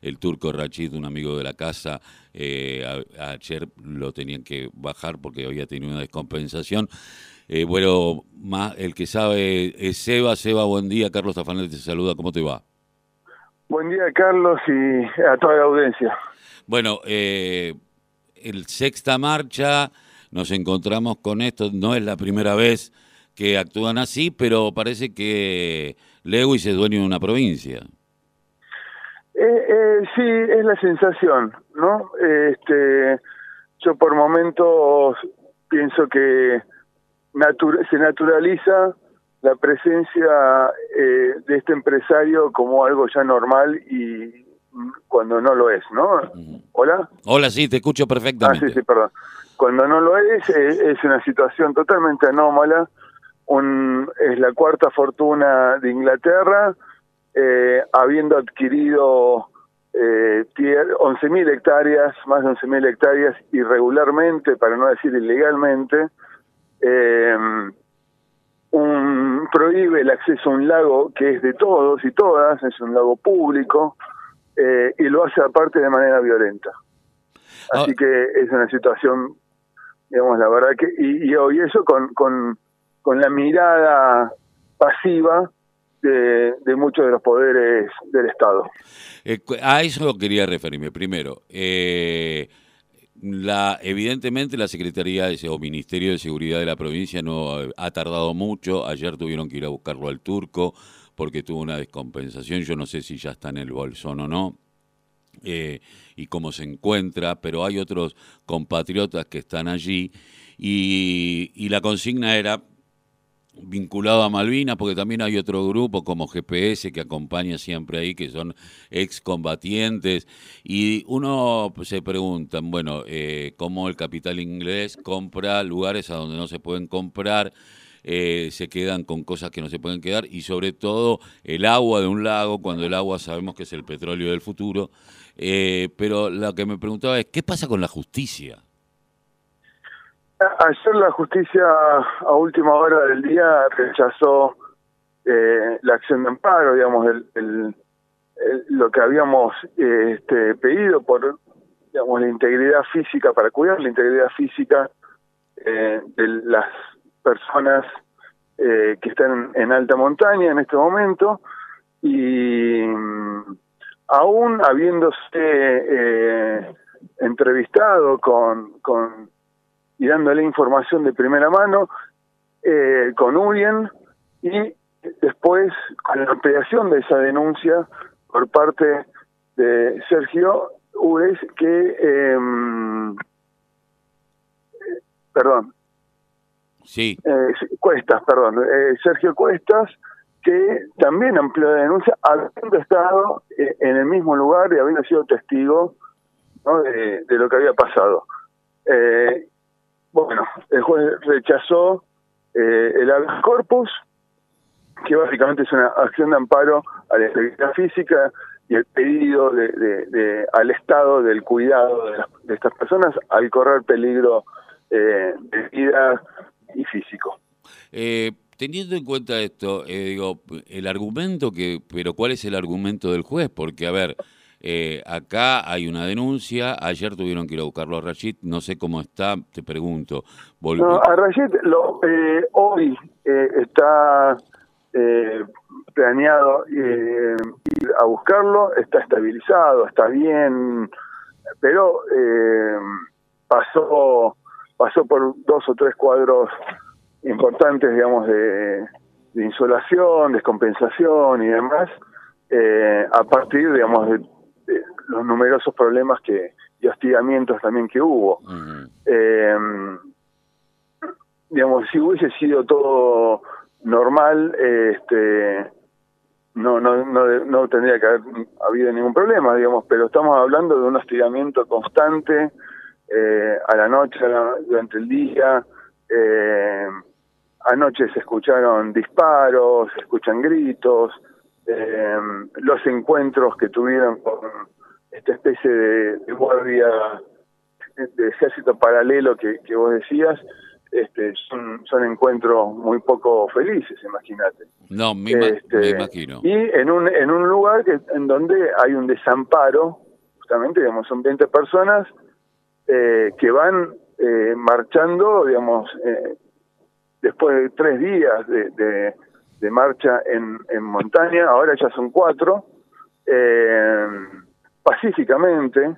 el turco Rachid, un amigo de la casa, eh, ayer lo tenían que bajar porque había tenido una descompensación. Eh, bueno, más, el que sabe es Seba. Seba, buen día. Carlos Tafanel te saluda. ¿Cómo te va? Buen día, Carlos, y a toda la audiencia. Bueno, eh, el sexta marcha, nos encontramos con esto. No es la primera vez que actúan así, pero parece que Lewis es dueño de una provincia. Eh, eh, sí, es la sensación, ¿no? Este, yo por momentos pienso que se naturaliza la presencia eh, de este empresario como algo ya normal y cuando no lo es, ¿no? ¿Hola? Hola, sí, te escucho perfectamente. Ah, sí, sí, perdón. Cuando no lo es, es, una situación totalmente anómala. Un, es la cuarta fortuna de Inglaterra, eh, habiendo adquirido eh, 11.000 hectáreas, más de 11.000 hectáreas irregularmente, para no decir ilegalmente, eh, un, prohíbe el acceso a un lago que es de todos y todas, es un lago público, eh, y lo hace aparte de manera violenta. Así ah. que es una situación, digamos, la verdad que, y, y, eso con, con, con la mirada pasiva de, muchos de los poderes del Estado. Eh, a eso quería referirme. Primero, eh, la, evidentemente la Secretaría o Ministerio de Seguridad de la provincia no ha tardado mucho. Ayer tuvieron que ir a buscarlo al turco porque tuvo una descompensación. Yo no sé si ya está en el bolsón o no. Eh, y cómo se encuentra, pero hay otros compatriotas que están allí y la consigna era vinculado a Malvinas, porque también hay otro grupo como GPS que acompaña siempre ahí, que son excombatientes, y uno se pregunta, bueno, eh, cómo el capital inglés compra lugares a donde no se pueden comprar, eh, se quedan con cosas que no se pueden quedar, y sobre todo el agua de un lago, cuando el agua sabemos que es el petróleo del futuro, eh, pero lo que me preguntaba es, ¿qué pasa con la justicia? Ayer la justicia a última hora del día rechazó eh, la acción de amparo, digamos, el, lo que habíamos eh, este, pedido por digamos, la integridad física, para cuidar la integridad física eh, de las personas que están en alta montaña en este momento. Y aún habiéndose entrevistado con, con y dándole información de primera mano eh, con Urien y después con la ampliación de esa denuncia por parte de Sergio Ures que em, perdón. Sí. Eh, Cuestas perdón. Eh, Sergio Cuestas que también amplió la denuncia habiendo estado en el mismo lugar y habiendo sido testigo de, de, lo que había pasado. Eh, bueno, el juez rechazó eh, el habeas corpus, que básicamente es una acción de amparo a la integridad física y el pedido de, al Estado del cuidado de, estas personas al correr peligro eh, de vida y físico. Eh, teniendo en cuenta esto, digo, el argumento que, pero ¿cuál es el argumento del juez? Porque, a ver, eh, acá hay una denuncia, ayer tuvieron que ir a buscarlo a Rashid, no sé cómo está, te pregunto. a Rashid lo, eh, hoy eh, está planeado ir a buscarlo, está estabilizado, está bien, pero pasó, pasó por dos o tres cuadros importantes, digamos, de, de insolación, descompensación y demás, a partir, digamos, de los numerosos problemas que y hostigamientos también que hubo. eh, digamos, si hubiese sido todo normal, este no, no, no, no tendría que haber habido ningún problema, digamos, pero estamos hablando de un hostigamiento constante eh, a la noche, durante el día. Eh, anoche se escucharon disparos, se escuchan gritos, eh, los encuentros que tuvieron con esta especie de, guardia de ejército paralelo que, vos decías, este, son, son encuentros muy poco felices, imagínate. No, me, este, imagino. Y en un, en un lugar que, en donde hay un desamparo, justamente, digamos, son 20 personas eh, que van eh, marchando, digamos, eh, después de tres días de, de, marcha en, en, montaña, ahora ya son cuatro, pacíficamente,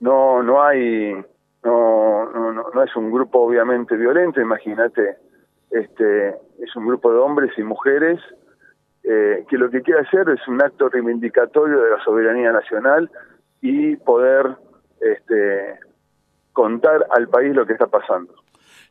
no, no hay no, no, no, es un grupo obviamente violento, imagínate, este, es un grupo de hombres y mujeres eh, que lo que quiere hacer es un acto reivindicatorio de la soberanía nacional y poder este, contar al país lo que está pasando.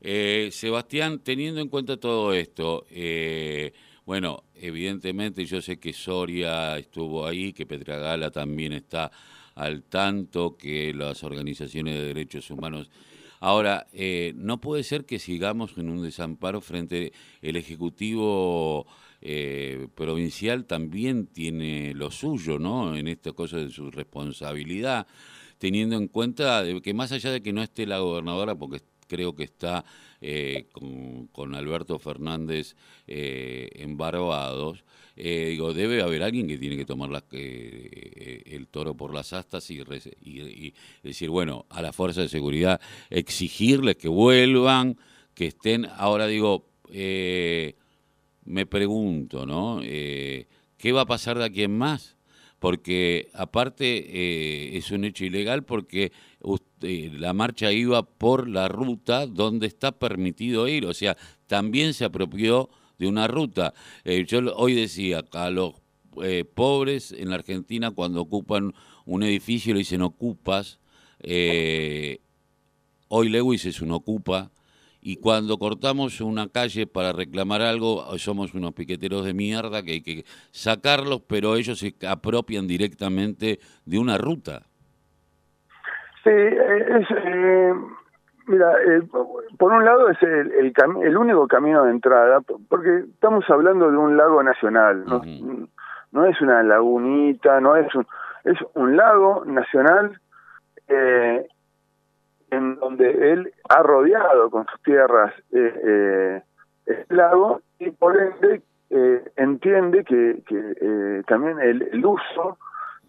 Eh, Sebastián, teniendo en cuenta todo esto, eh, bueno, evidentemente yo sé que Soria estuvo ahí, que Petragala también está al tanto que las organizaciones de derechos humanos. Ahora, eh, no puede ser que sigamos en un desamparo frente el Ejecutivo eh, provincial también tiene lo suyo, ¿no? En esta cosa de su responsabilidad, teniendo en cuenta que más allá de que no esté la gobernadora, porque creo que está eh, con, Alberto Fernández eh, en Barbados, eh, digo, debe haber alguien que tiene que tomar el toro por las astas y, decir, bueno, a la fuerza de seguridad, exigirles que vuelvan, que estén, ahora digo, me pregunto, ¿no? ¿Qué va a pasar de aquí en más? Porque aparte eh, es un hecho ilegal porque la marcha iba por la ruta donde está permitido ir, o sea, también se apropió de una ruta. Eh, yo hoy decía, a los eh, pobres en la Argentina cuando ocupan un edificio le dicen ocupas, hoy Lewis es un ocupa, y cuando cortamos una calle para reclamar algo, somos unos piqueteros de mierda que hay que sacarlos, pero ellos se apropian directamente de una ruta. Sí, es, eh, mira, por un lado es el, el, el, único camino de entrada, porque estamos hablando de un lago nacional, no, no es una lagunita, no es un, es un lago nacional eh, en donde él ha rodeado con sus tierras eh, eh, el lago y por ende eh, entiende que, que eh, también el, el, uso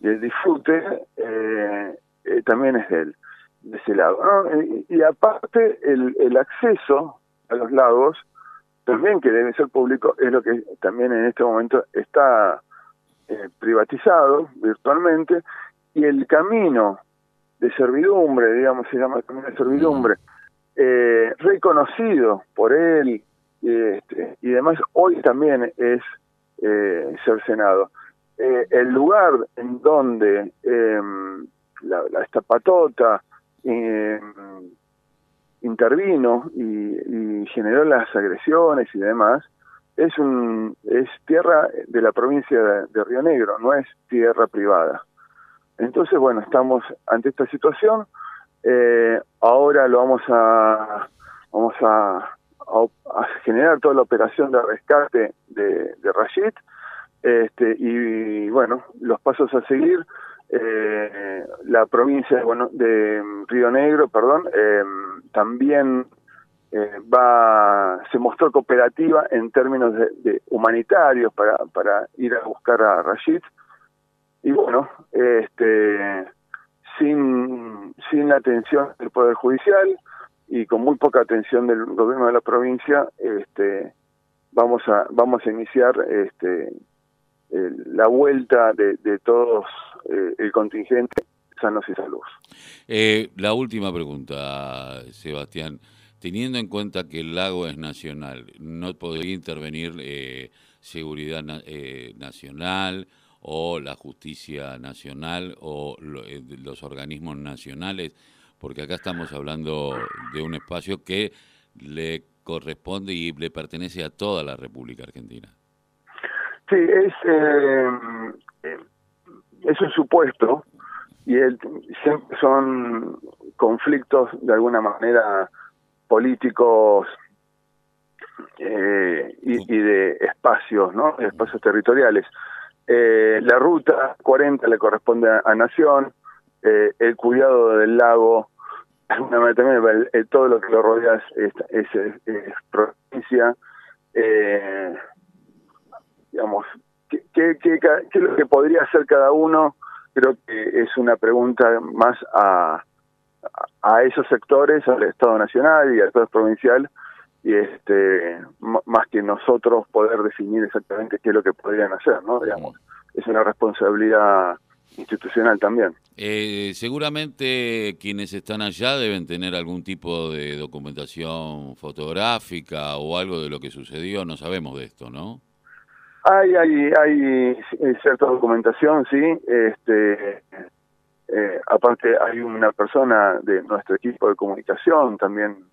y el disfrute eh, también es de él, de ese lago. ¿no? Y, aparte el, el acceso a los lagos también que debe ser público es lo que también en este momento está privatizado virtualmente y el camino de servidumbre, digamos, se llama camino de servidumbre, eh, reconocido por él este, y demás, hoy también es eh, cercenado. Eh, el lugar en donde em, la, la, esta patota em, intervino y, y, generó las agresiones y demás, es, un, es tierra de la provincia de Río Negro, no es tierra privada. Entonces, bueno, estamos ante esta situación. Eh, ahora lo vamos a vamos a, generar toda la operación de rescate de, de Rashid. Este, y bueno, los pasos a seguir. Eh, la provincia de, bueno, de Río Negro, perdón, eh, también eh, va se mostró cooperativa en términos de, de, humanitarios para, para ir a buscar a Rashid y bueno, este, sin, sin la atención del Poder Judicial y con muy poca atención del gobierno de la provincia, este, vamos a, vamos a iniciar este, la vuelta de, de todos eh, el contingente sanos y salud. Eh, la última pregunta, Sebastián. Teniendo en cuenta que el lago es nacional, ¿no podría intervenir eh, seguridad eh, nacional? O la justicia nacional o eh, los organismos nacionales, porque acá estamos hablando de un espacio que le corresponde y le pertenece a toda la República Argentina. Sí, es, eh, es un supuesto y el, son conflictos de alguna manera políticos eh, y, y, de espacios, ¿no? Espacios territoriales. Eh, la ruta 40 le corresponde a, Nación, eh, el cuidado del lago también todo lo que lo rodea es, es, provincia. Eh, digamos, ¿qué, qué, qué, qué es lo que podría hacer cada uno? Creo que es una pregunta más a, a esos sectores, al Estado Nacional y al Estado Provincial, y este más que nosotros poder definir exactamente qué es lo que podrían hacer, ¿no? Digamos, es una responsabilidad institucional también. Eh, seguramente quienes están allá deben tener algún tipo de documentación fotográfica o algo de lo que sucedió, no sabemos de esto, ¿no? Hay, hay, hay cierta documentación, sí. Este, eh, aparte hay una persona de nuestro equipo de comunicación también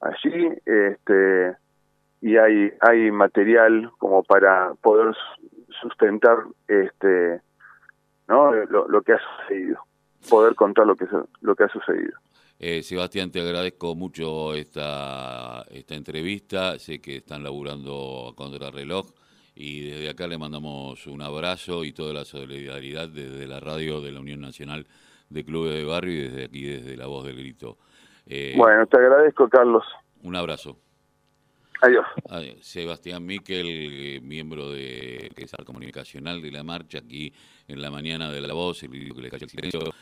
allí, este, y hay, hay material como para poder sustentar este no lo, que ha sucedido poder contar lo que lo que ha sucedido. Eh, Sebastián te agradezco mucho esta esta entrevista. Sé que están laburando a contrarreloj y desde acá le mandamos un abrazo y toda la solidaridad desde la radio de la Unión Nacional de Clubes de Barrio y desde aquí desde la voz del grito eh, bueno te agradezco Carlos un abrazo Adiós. Sebastián Miquel, miembro de que es comunicacional de la marcha aquí en la mañana de la voz, el que le cayó el silencio.